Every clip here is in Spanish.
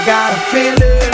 I got a feeling.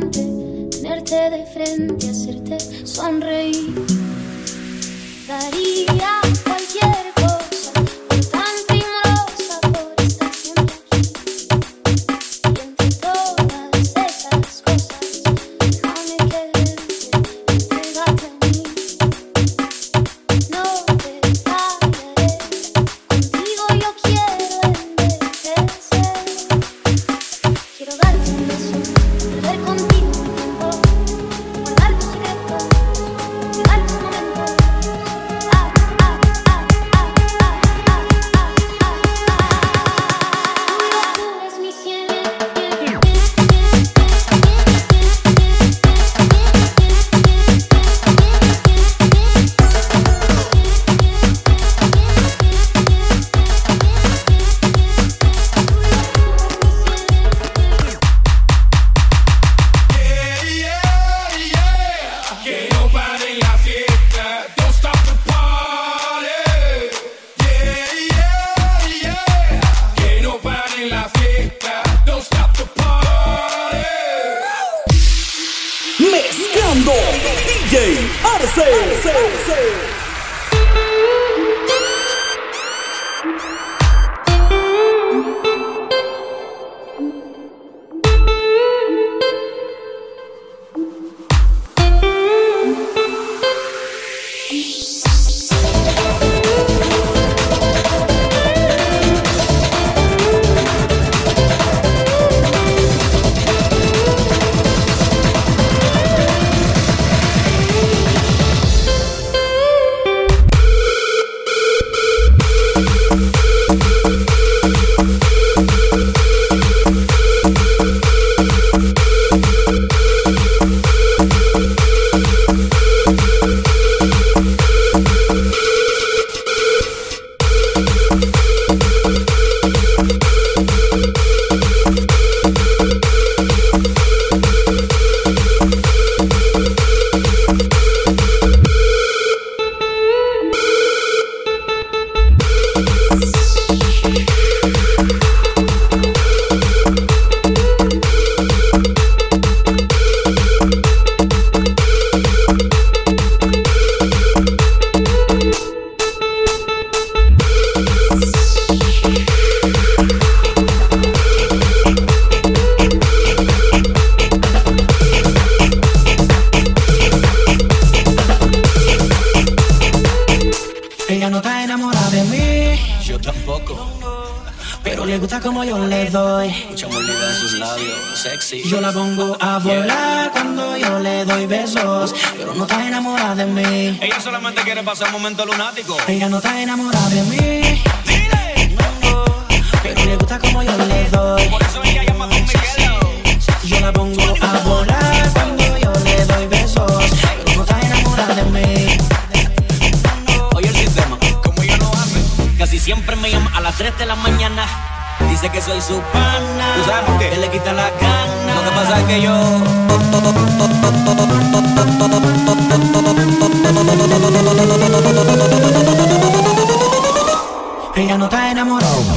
Tenerte de frente, hacerte sonreír. Daría como yo le doy. Mucha mordida en sus labios, sexy. Yo la pongo a volar cuando yo le doy besos. Pero no está enamorada de mí. Ella solamente quiere pasar un momento lunático. Ella no está enamorada de mí. Pero le gusta como yo le doy. Por eso ella llama Miguel. Yo la pongo a volar cuando yo le doy besos. Pero no está enamorada de mí. Oye el sistema, como ella lo hace. Casi siempre me llama a las 3 de la mañana. Dice que soy su pana. ¿Tú sabes por qué? Que le quita la gana. No que pasa es que yo. Ella no está enamorada.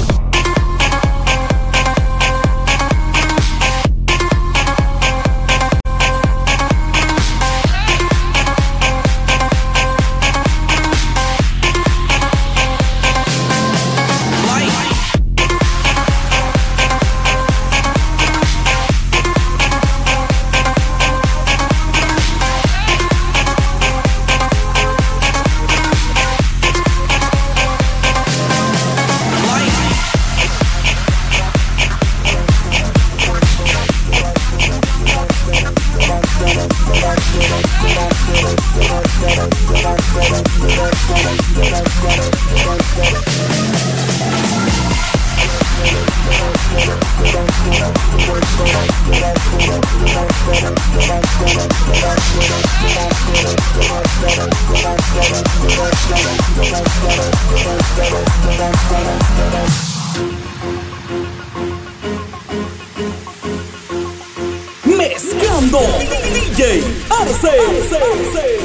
Arce. Sé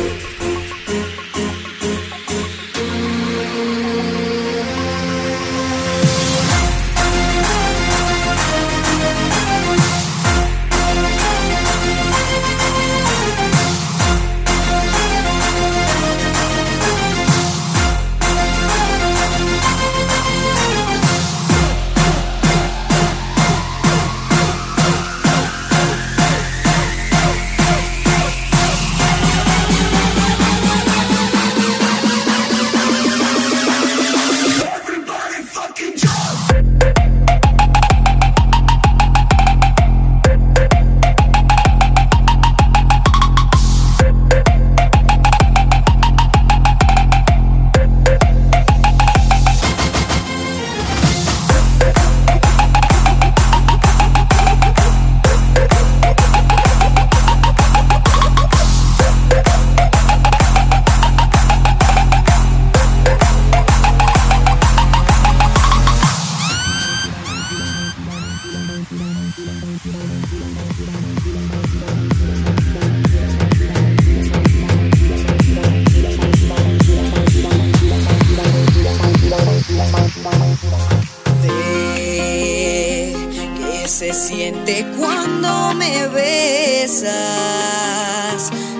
que se siente cuando me besas.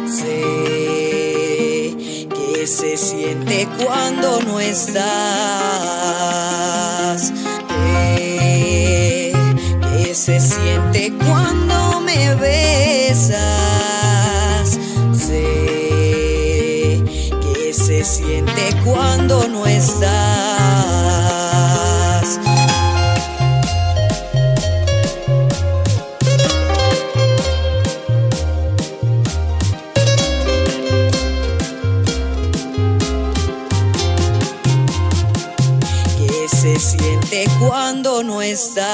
Sé que se siente cuando no estás. Sé que se siente cuando me besas. Sé que se siente cuando no estás. Siente cuando no estás.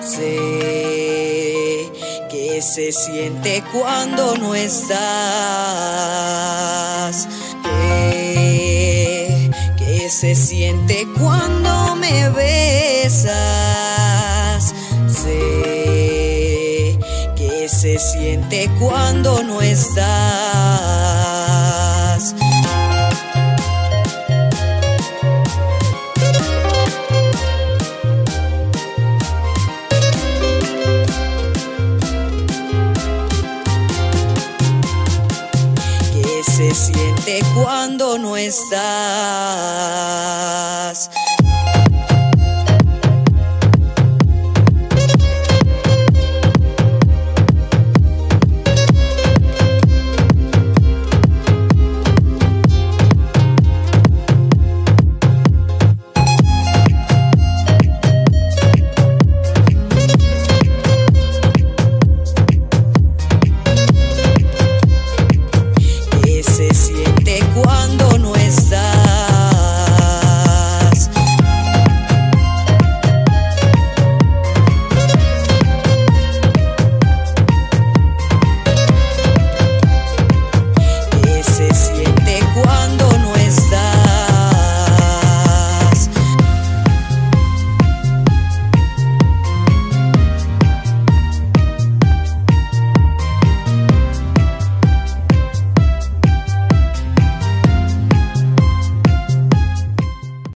Sé que se siente cuando no estás. Sé que se siente cuando me besas. Sé que se siente cuando no estás. Cuando no estás.